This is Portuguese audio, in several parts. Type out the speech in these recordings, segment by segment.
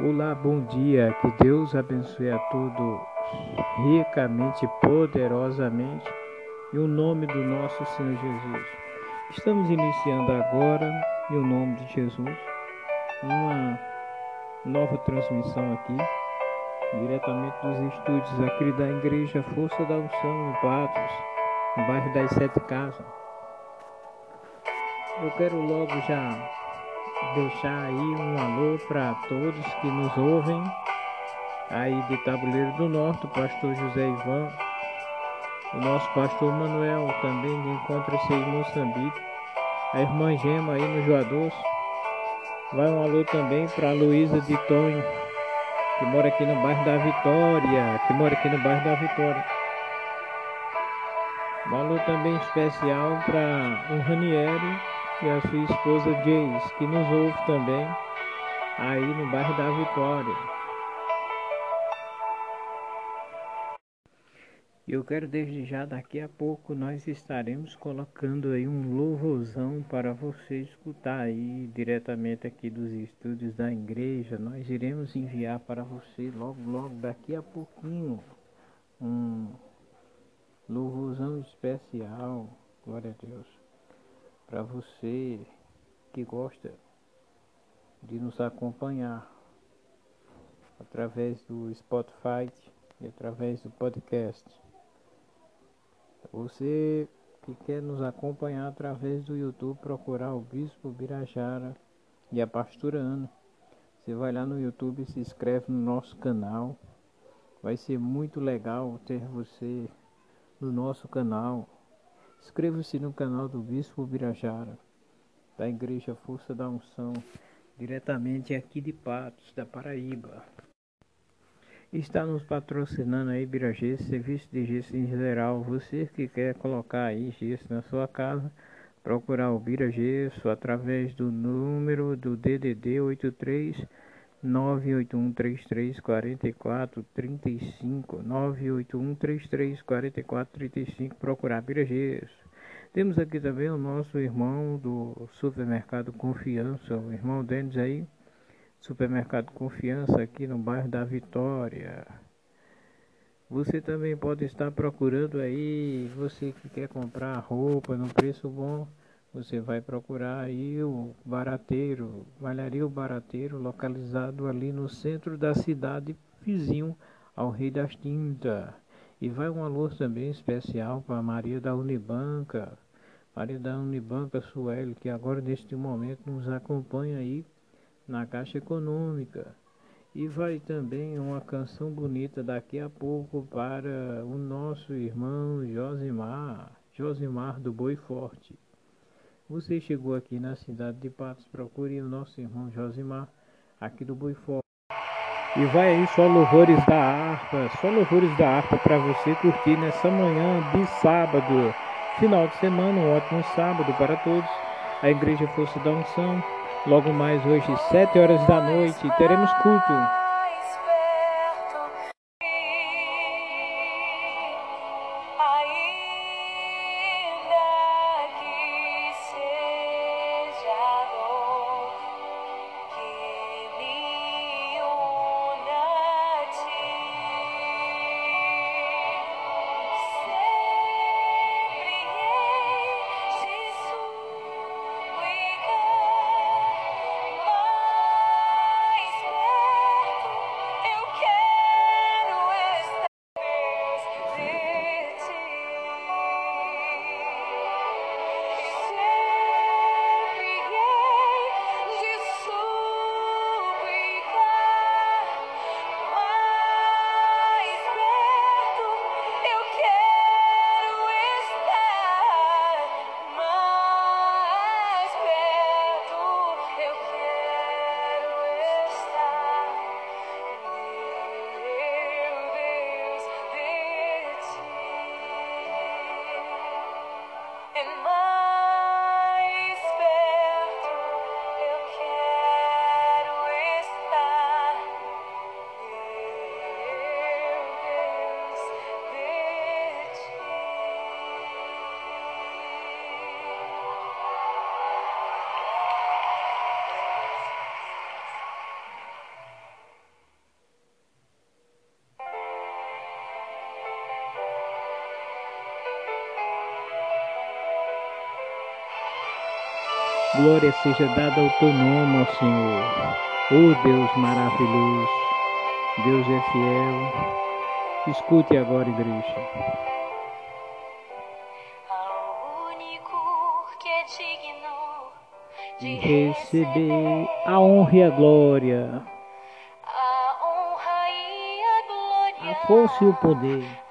Olá, bom dia. Que Deus abençoe a todos ricamente, poderosamente, em o nome do nosso Senhor Jesus. Estamos iniciando agora, em o nome de Jesus, uma nova transmissão aqui, diretamente dos estúdios aqui da Igreja Força da Unção, em Patos, no bairro das Sete Casas. Eu quero logo já deixar aí um alô para todos que nos ouvem aí de Tabuleiro do Norte, o pastor José Ivan, o nosso pastor Manuel também encontra-se em Moçambique, a irmã Gema aí no Joadoço. Vai um alô também para Luísa de Tonho, que mora aqui no bairro da Vitória, que mora aqui no bairro da Vitória. Um alô também especial para o Ranieri e a sua esposa Jace, que nos ouve também aí no bairro da Vitória. Eu quero desde já, daqui a pouco, nós estaremos colocando aí um louvorzão para você escutar aí diretamente aqui dos estúdios da igreja. Nós iremos enviar para você logo, logo, daqui a pouquinho, um louvorzão especial. Glória a Deus para você que gosta de nos acompanhar através do Spotify e através do podcast. Você que quer nos acompanhar através do YouTube, procurar o Bispo Birajara e a Pastora Ana. Você vai lá no YouTube se inscreve no nosso canal. Vai ser muito legal ter você no nosso canal. Inscreva-se no canal do Bispo Birajara, da Igreja Força da Unção, diretamente aqui de Patos, da Paraíba. Está nos patrocinando aí Birajê, serviço de gesso em geral. Você que quer colocar aí gesso na sua casa, procurar o Biragesso através do número do DDD 83 98133 4435 98133 4435 procurar Piragesso. Temos aqui também o nosso irmão do supermercado Confiança, o irmão Denis aí, supermercado Confiança aqui no bairro da Vitória. Você também pode estar procurando aí, você que quer comprar roupa no preço bom, você vai procurar aí o Barateiro, Malharia o Barateiro, localizado ali no centro da cidade, vizinho ao Rei das Tintas. E vai um alô também especial para Maria da Unibanca, Maria da Unibanca Sueli, que agora neste momento nos acompanha aí na Caixa Econômica. E vai também uma canção bonita daqui a pouco para o nosso irmão Josimar, Josimar do Boi Forte. Você chegou aqui na cidade de Patos, procure o nosso irmão Josimar, aqui do Boifó. E vai aí só louvores da harpa, só louvores da harpa para você curtir nessa manhã de sábado. Final de semana, um ótimo sábado para todos. A Igreja Força da Unção. Logo mais hoje, 7 horas da noite, teremos culto. Glória seja dada ao teu nome, ó Senhor. Oh Deus maravilhoso, Deus é fiel. Escute agora, igreja. de receber a honra e a glória, a honra e a glória, a força e o poder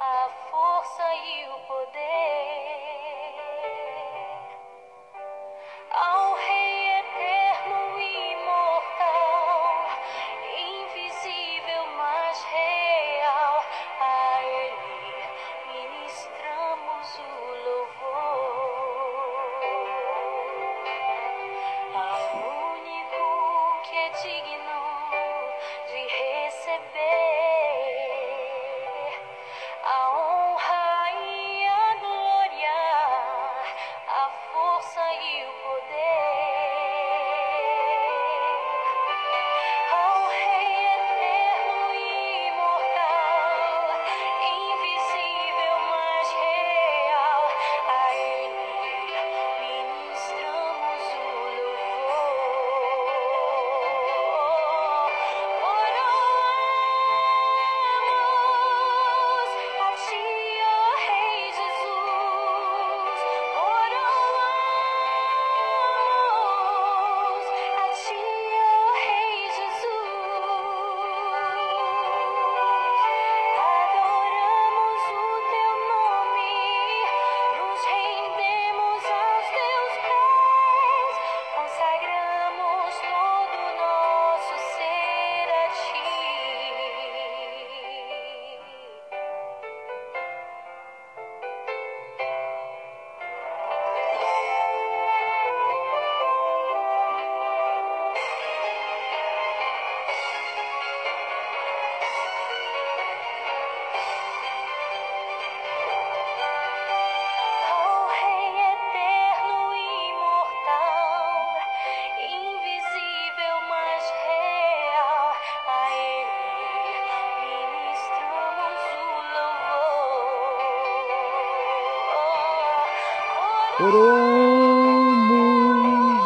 Oramos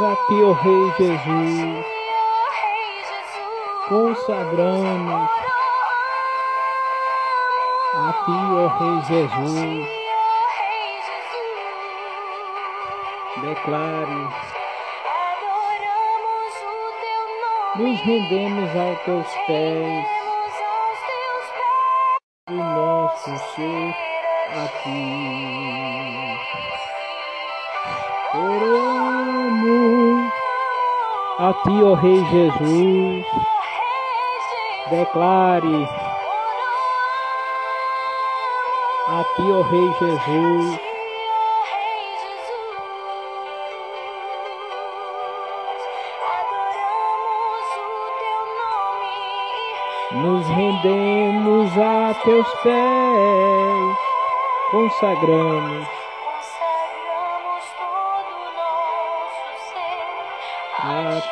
a ti, ó Rei Jesus, consagramos a ti, ó Rei Jesus, declare, nos rendemos aos teus pés, Rendemos aos teus pés. o nosso ser a ti. A ti, ó Rei Jesus, declare. A ti, ó Rei Jesus, nos rendemos a teus pés, Consagramos a a ti.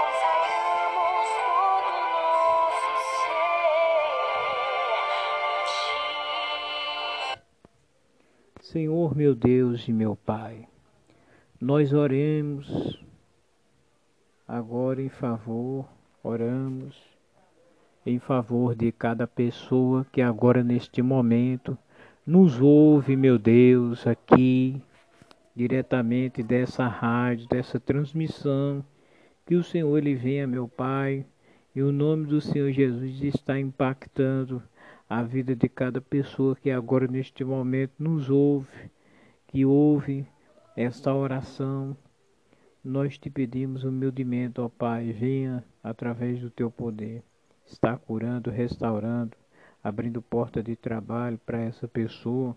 Consagramos todo o nosso ser a ti. Senhor meu Deus e meu Pai, nós oremos agora em favor, oramos em favor de cada pessoa que agora neste momento nos ouve, meu Deus, aqui diretamente dessa rádio, dessa transmissão, que o Senhor ele venha, meu Pai, e o nome do Senhor Jesus está impactando a vida de cada pessoa que agora neste momento nos ouve, que ouve esta oração. Nós te pedimos humildemente, ó Pai, venha através do teu poder, está curando, restaurando, abrindo porta de trabalho para essa pessoa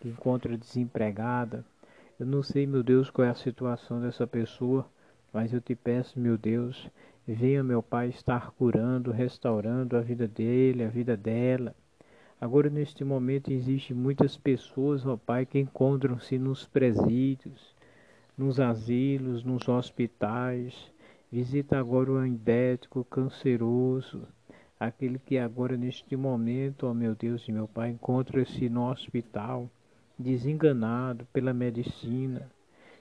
que encontra desempregada. Eu não sei, meu Deus, qual é a situação dessa pessoa, mas eu te peço, meu Deus, venha, meu Pai, estar curando, restaurando a vida dele, a vida dela. Agora, neste momento, existem muitas pessoas, ó Pai, que encontram-se nos presídios, nos asilos, nos hospitais. Visita agora o endético, canceroso, aquele que agora, neste momento, ó meu Deus e meu Pai, encontra-se no hospital, desenganado pela medicina,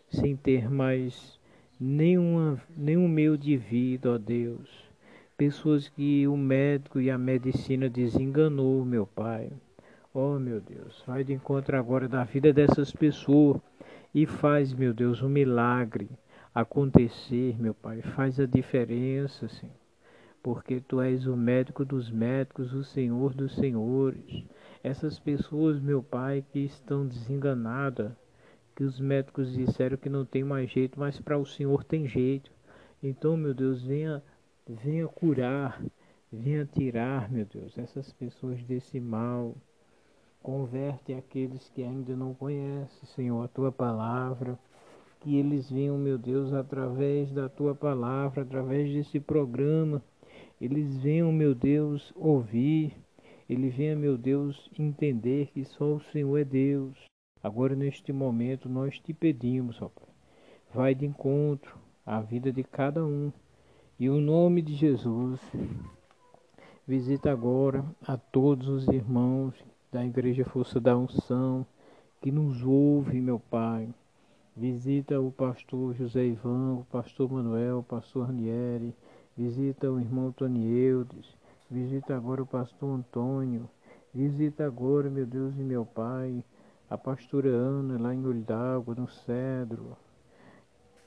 sem ter mais nenhuma, nenhum meio de vida, ó Deus. Pessoas que o médico e a medicina desenganou, meu Pai. Ó meu Deus, vai de encontro agora da vida dessas pessoas e faz, meu Deus, um milagre acontecer, meu Pai. Faz a diferença, Senhor. Porque Tu és o médico dos médicos, o Senhor dos senhores. Essas pessoas, meu Pai, que estão desenganadas, que os médicos disseram que não tem mais jeito, mas para o Senhor tem jeito. Então, meu Deus, venha, venha curar, venha tirar, meu Deus, essas pessoas desse mal. Converte aqueles que ainda não conhecem, Senhor, a tua palavra. Que eles venham, meu Deus, através da tua palavra, através desse programa. Eles venham, meu Deus, ouvir. Ele venha, meu Deus, entender que só o Senhor é Deus. Agora, neste momento, nós te pedimos, ó Pai, vai de encontro à vida de cada um. E o nome de Jesus, visita agora a todos os irmãos da Igreja Força da Unção, que nos ouve, meu Pai. Visita o pastor José Ivan, o pastor Manuel, o pastor Ranieri, visita o irmão Tony Eudes, visita agora o pastor Antônio, visita agora, meu Deus e meu Pai, a pastora Ana lá em Olho d'Água, no Cedro.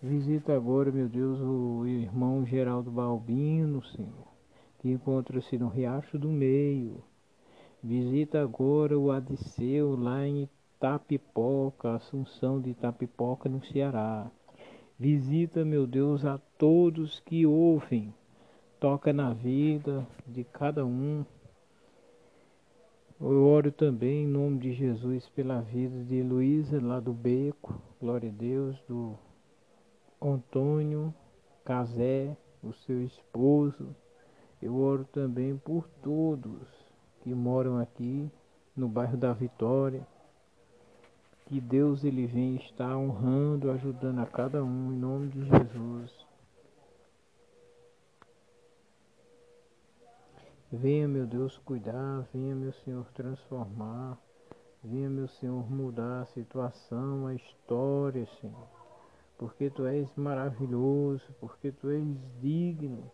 Visita agora, meu Deus, o irmão Geraldo Balbino, Senhor, que encontra-se no Riacho do Meio. Visita agora o Adiceu lá em Itapipoca, Assunção de Itapipoca, no Ceará. Visita, meu Deus, a todos que ouvem. Toca na vida de cada um. Eu oro também em nome de Jesus pela vida de Luísa lá do Beco, glória a Deus, do Antônio Casé, o seu esposo. Eu oro também por todos que moram aqui no bairro da Vitória. Que Deus ele vem estar honrando, ajudando a cada um em nome de Jesus. Venha, meu Deus, cuidar, venha, meu Senhor, transformar, venha, meu Senhor, mudar a situação, a história, Senhor. Porque tu és maravilhoso, porque tu és digno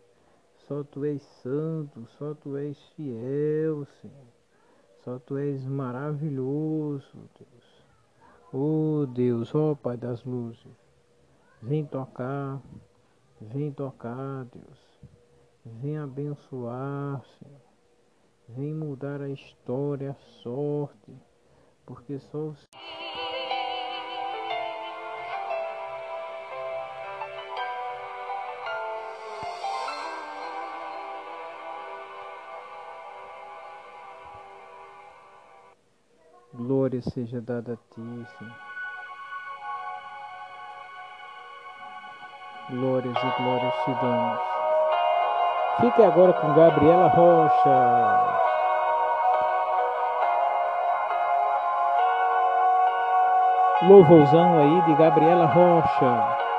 só tu és santo, só tu és fiel, Senhor. Só tu és maravilhoso, Deus. Oh Deus, ó oh, Pai das luzes, vem tocar, vem tocar, Deus. Vem abençoar, Senhor. Vem mudar a história, a sorte, porque só o Glória seja dada a ti, Senhor. Glórias e glórias te damos. Fique agora com Gabriela Rocha. Louvouzão aí de Gabriela Rocha.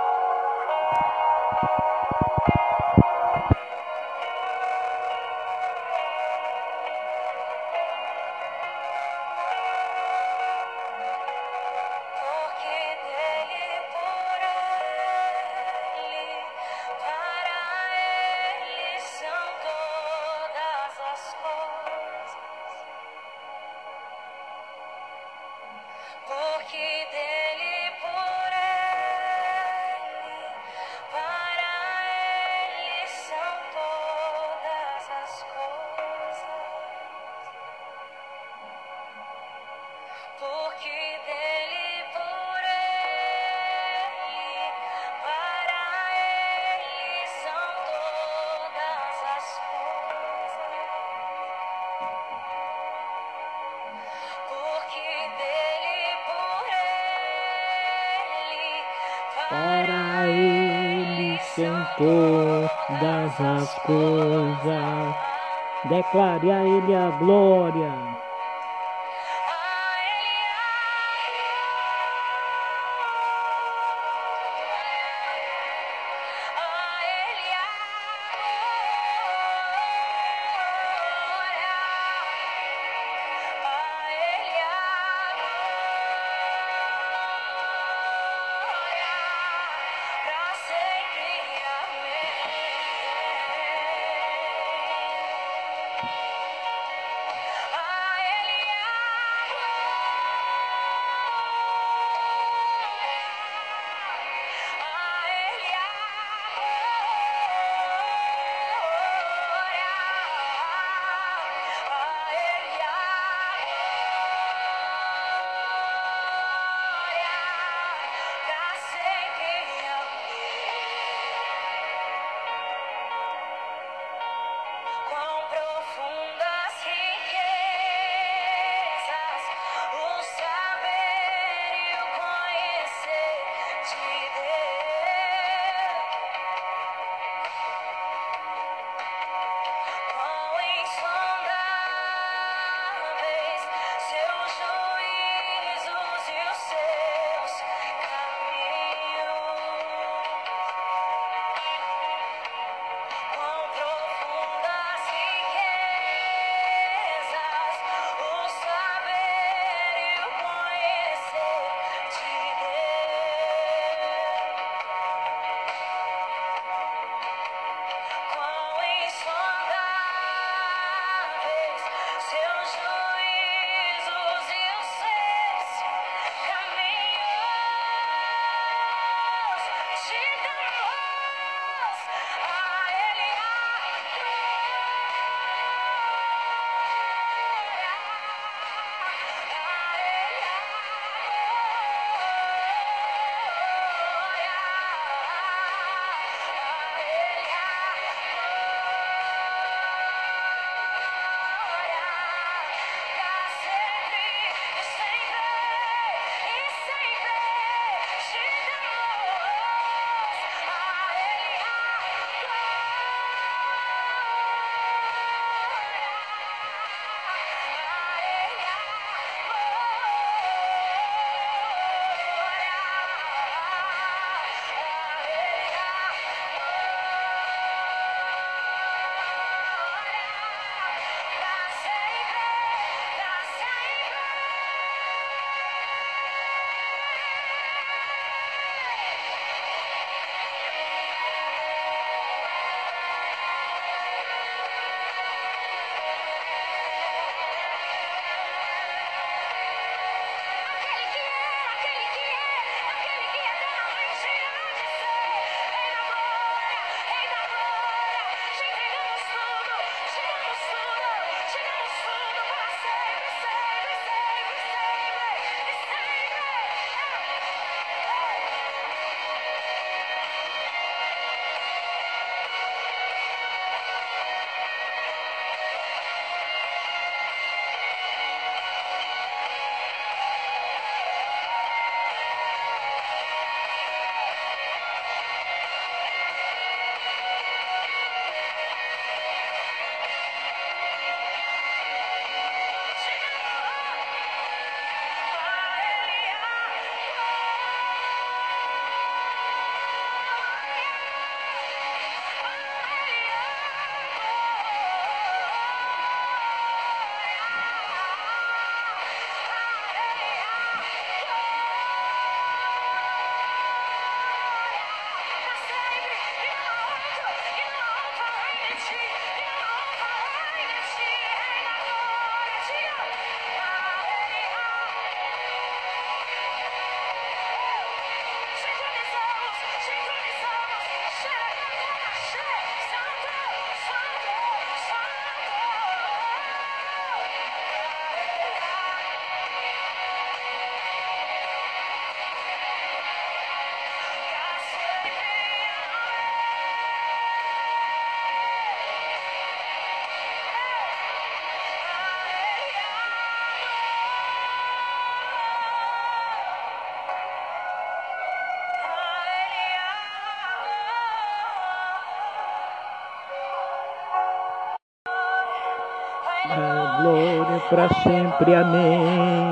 Para sempre, amém.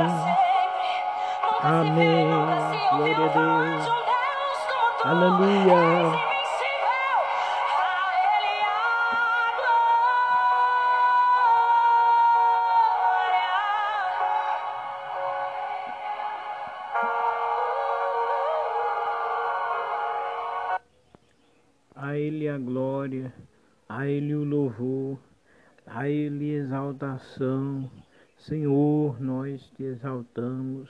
Amém. Glória a Deus. Aleluia. A Ele a glória. A Ele o louvor, a Ele exaltação. Senhor, nós te exaltamos,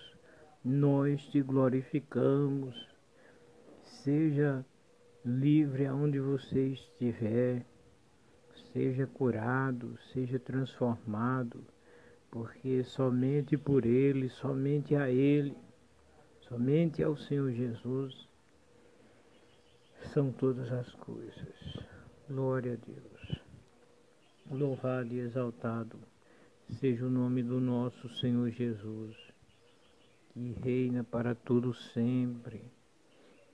nós te glorificamos. Seja livre aonde você estiver, seja curado, seja transformado, porque somente por Ele, somente a Ele, somente ao Senhor Jesus são todas as coisas. Glória a Deus. Louvado e exaltado seja o nome do nosso Senhor Jesus, que reina para todo sempre,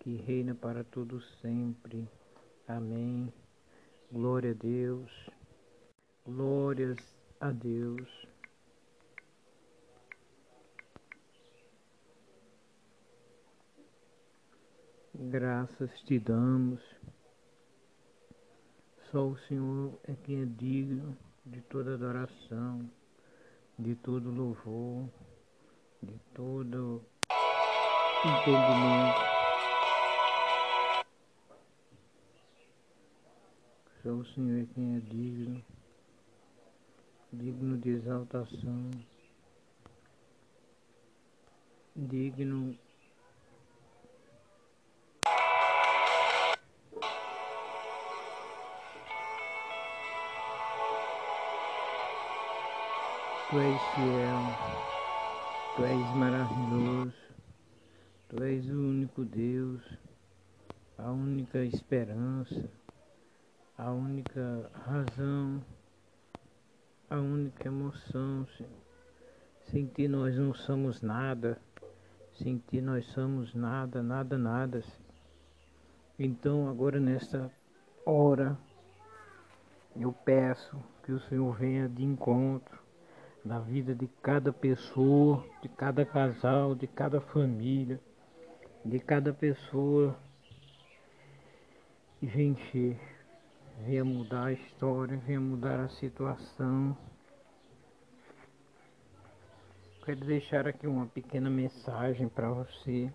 que reina para todo sempre. Amém. Glória a Deus. Glórias a Deus. Graças te damos. Só o Senhor é quem é digno de toda adoração, de todo louvor, de todo entendimento. Só o Senhor é quem é digno, digno de exaltação, digno Tu és fiel, Tu és maravilhoso, Tu és o único Deus, a única esperança, a única razão, a única emoção, Senhor. Sem Ti nós não somos nada, sem Ti nós somos nada, nada, nada, Senhor. Então agora nesta hora eu peço que o Senhor venha de encontro na vida de cada pessoa, de cada casal, de cada família, de cada pessoa e encher, venha mudar a história, venha mudar a situação. Quero deixar aqui uma pequena mensagem para você,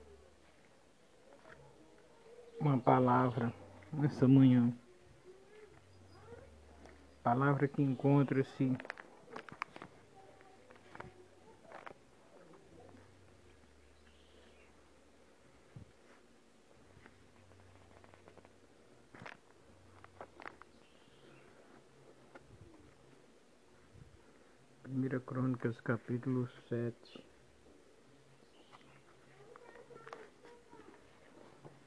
uma palavra nessa manhã. Palavra que encontra-se Crônicas, capítulo 7.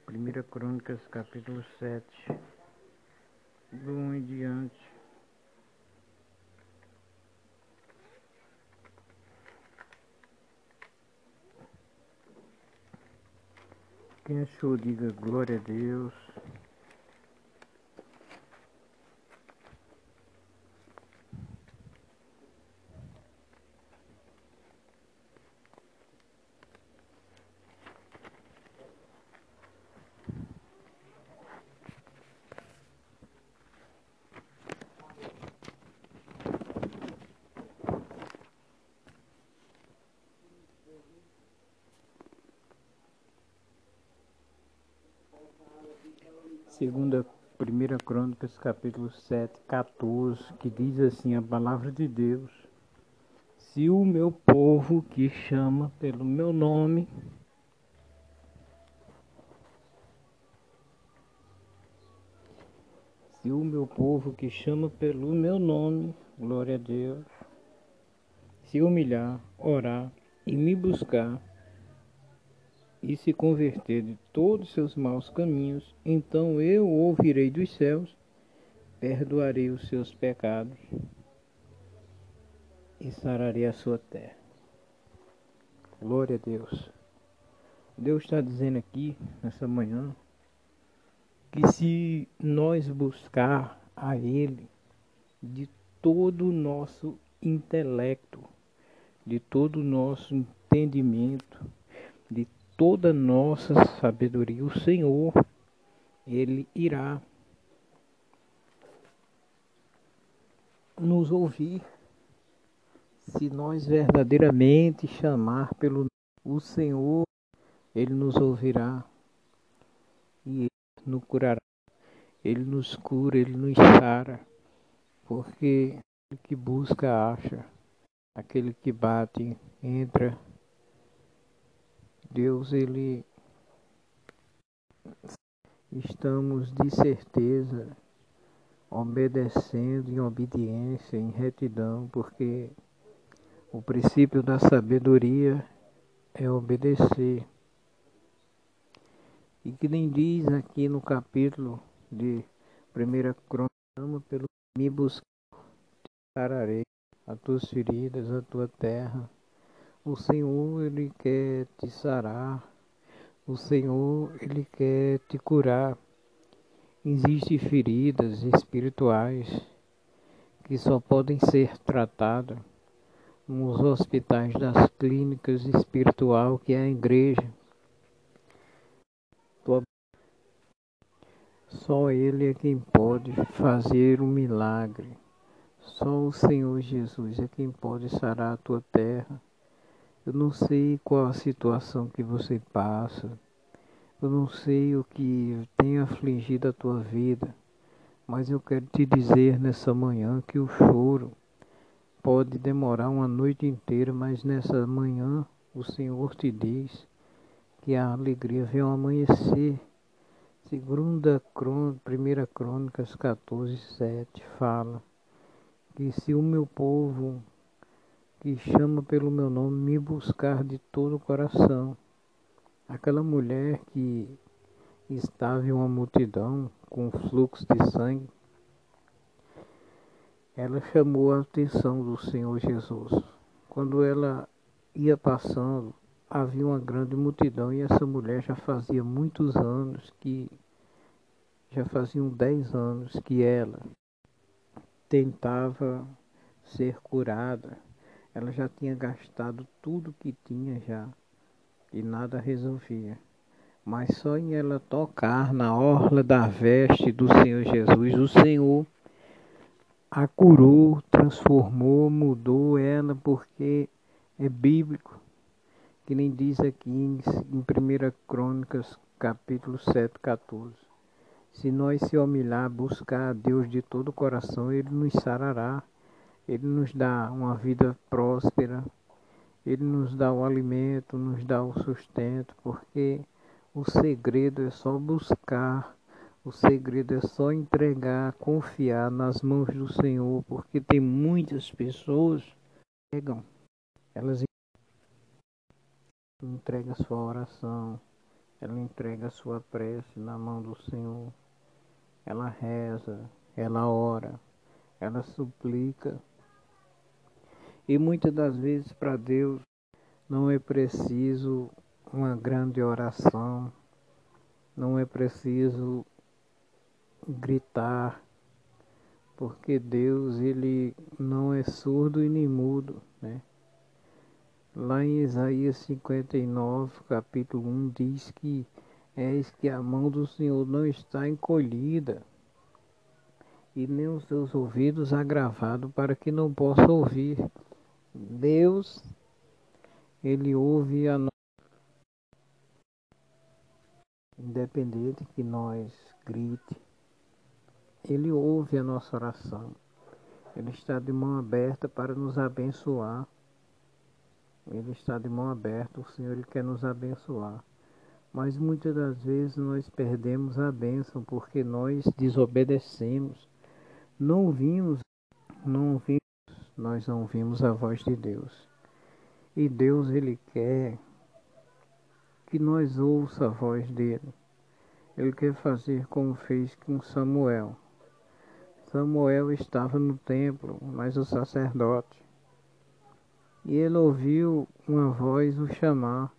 Primeira Crônicas, capítulo 7. Do 1 em diante. Quem achou, diga glória a Deus. Segunda, primeira Crônicas, capítulo 7, 14, que diz assim a palavra de Deus. Se o meu povo que chama pelo meu nome Se o meu povo que chama pelo meu nome, glória a Deus, se humilhar, orar e me buscar, e se converter de todos seus maus caminhos, então eu ouvirei dos céus, perdoarei os seus pecados e sararei a sua terra. Glória a Deus. Deus está dizendo aqui nessa manhã que se nós buscar a Ele de todo o nosso intelecto, de todo o nosso entendimento, de toda nossa sabedoria. O Senhor, Ele irá nos ouvir se nós verdadeiramente chamar pelo o Senhor, Ele nos ouvirá e Ele nos curará. Ele nos cura, Ele nos sara, porque aquele que busca acha, aquele que bate entra. Deus, Ele estamos de certeza obedecendo em obediência, em retidão, porque o princípio da sabedoria é obedecer. E que nem diz aqui no capítulo de 1 Crônica, pelo me buscar, sararei as tuas feridas, a tua terra. O Senhor, Ele quer te sarar. O Senhor, Ele quer te curar. Existem feridas espirituais que só podem ser tratadas nos hospitais das clínicas espiritual que é a igreja. Só Ele é quem pode fazer um milagre. Só o Senhor Jesus é quem pode sarar a tua terra. Eu não sei qual a situação que você passa. Eu não sei o que tem afligido a tua vida. Mas eu quero te dizer nessa manhã que o choro Pode demorar uma noite inteira, mas nessa manhã o Senhor te diz que a alegria vem ao amanhecer. Segunda crônica, primeira Crônicas 14, 7 fala que se o meu povo que chama pelo meu nome me buscar de todo o coração, aquela mulher que estava em uma multidão com fluxo de sangue, ela chamou a atenção do Senhor Jesus. Quando ela ia passando, havia uma grande multidão e essa mulher já fazia muitos anos que já faziam dez anos que ela tentava ser curada. Ela já tinha gastado tudo que tinha já e nada resolvia. Mas só em ela tocar na orla da veste do Senhor Jesus, o Senhor a curou, transformou, mudou ela, porque é bíblico, que nem diz aqui em, em 1 Crônicas, capítulo 7, 14. Se nós se humilhar, buscar a Deus de todo o coração, Ele nos sarará, Ele nos dá uma vida próspera, Ele nos dá o alimento, nos dá o sustento, porque o segredo é só buscar. O segredo é só entregar, confiar nas mãos do Senhor, porque tem muitas pessoas que pegam, elas entregam sua oração, ela entrega sua prece na mão do Senhor, ela reza, ela ora, ela suplica. E muitas das vezes para Deus não é preciso uma grande oração, não é preciso gritar, porque Deus ele não é surdo e nem mudo, né? Lá em Isaías 59, capítulo 1, diz que és que a mão do Senhor não está encolhida e nem os seus ouvidos agravados para que não possa ouvir. Deus, ele ouve a nós, independente que nós grite, ele ouve a nossa oração. Ele está de mão aberta para nos abençoar. Ele está de mão aberta, o Senhor ele quer nos abençoar. Mas muitas das vezes nós perdemos a bênção porque nós desobedecemos. Não ouvimos, não ouvimos, nós não ouvimos a voz de Deus. E Deus ele quer que nós ouça a voz dele. Ele quer fazer como fez com Samuel. Samuel estava no templo, mas o sacerdote. E ele ouviu uma voz o chamar.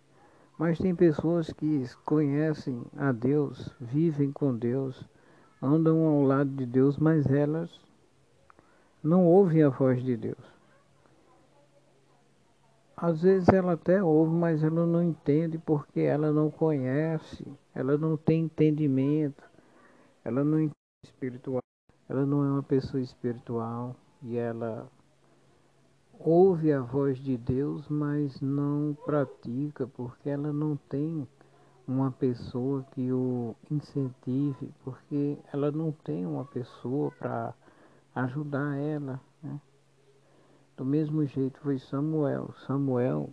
Mas tem pessoas que conhecem a Deus, vivem com Deus, andam ao lado de Deus, mas elas não ouvem a voz de Deus. às vezes ela até ouve, mas ela não entende porque ela não conhece, ela não tem entendimento, ela não é espiritual, ela não é uma pessoa espiritual e ela ouve a voz de Deus, mas não pratica porque ela não tem uma pessoa que o incentive, porque ela não tem uma pessoa para ajudar ela. Né? Do mesmo jeito foi Samuel. Samuel,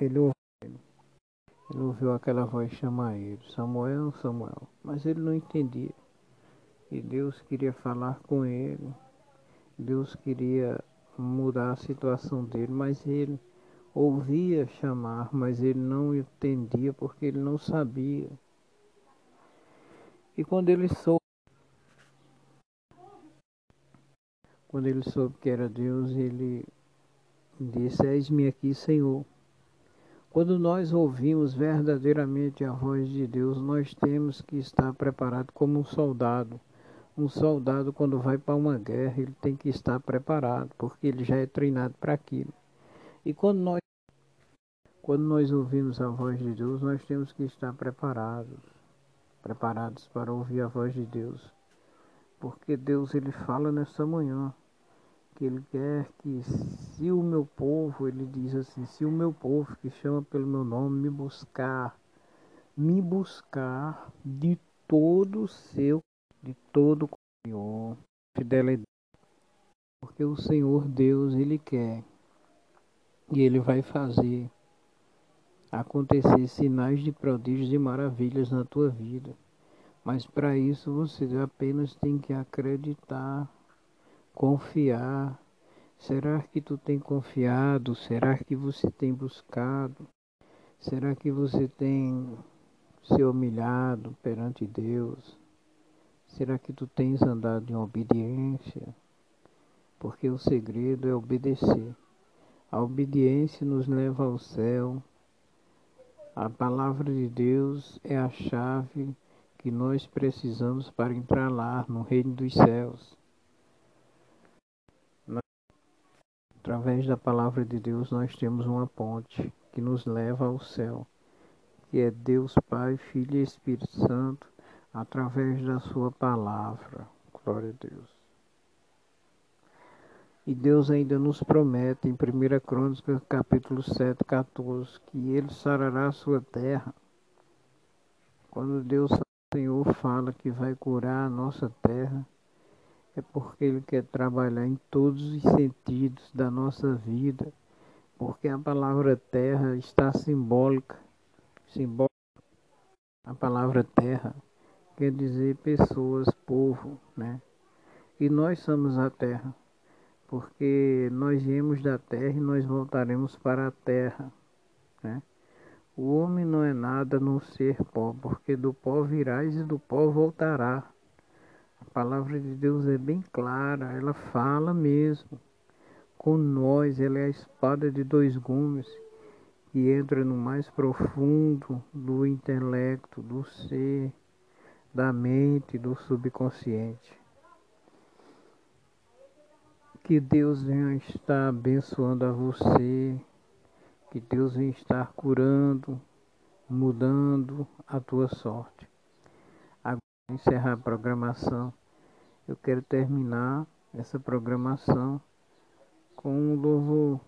ele ouviu, ele ouviu aquela voz chamar ele, Samuel, Samuel, mas ele não entendia. E Deus queria falar com ele, Deus queria mudar a situação dele, mas ele ouvia chamar, mas ele não entendia porque ele não sabia. E quando ele soube Quando ele soube que era Deus, ele disse: Eis-me aqui, Senhor. Quando nós ouvimos verdadeiramente a voz de Deus, nós temos que estar preparado como um soldado. Um soldado, quando vai para uma guerra, ele tem que estar preparado, porque ele já é treinado para aquilo. E quando nós, quando nós ouvimos a voz de Deus, nós temos que estar preparados preparados para ouvir a voz de Deus. Porque Deus ele fala nessa manhã que ele quer que se o meu povo, ele diz assim, se o meu povo que chama pelo meu nome me buscar, me buscar de todo o seu, de todo o Senhor, fidelidade. Porque o Senhor Deus, ele quer e ele vai fazer acontecer sinais de prodígios e maravilhas na tua vida. Mas para isso você apenas tem que acreditar confiar. Será que tu tem confiado? Será que você tem buscado? Será que você tem se humilhado perante Deus? Será que tu tens andado em obediência? Porque o segredo é obedecer. A obediência nos leva ao céu. A palavra de Deus é a chave que nós precisamos para entrar lá no reino dos céus. Através da palavra de Deus, nós temos uma ponte que nos leva ao céu, que é Deus Pai, Filho e Espírito Santo, através da Sua palavra. Glória a Deus. E Deus ainda nos promete em 1 Crônicas, capítulo 7, 14, que Ele sarará a sua terra. Quando Deus, Senhor, fala que vai curar a nossa terra, é porque Ele quer trabalhar em todos os sentidos da nossa vida, porque a palavra terra está simbólica, simbólica. A palavra terra quer dizer pessoas, povo, né? E nós somos a terra, porque nós viemos da terra e nós voltaremos para a terra, né? O homem não é nada a não ser pó, porque do pó virás e do pó voltará. A palavra de Deus é bem clara, ela fala mesmo com nós, ela é a espada de dois gumes que entra no mais profundo do intelecto, do ser, da mente, do subconsciente. Que Deus venha estar abençoando a você, que Deus venha estar curando, mudando a tua sorte encerrar a programação, eu quero terminar essa programação com um louvor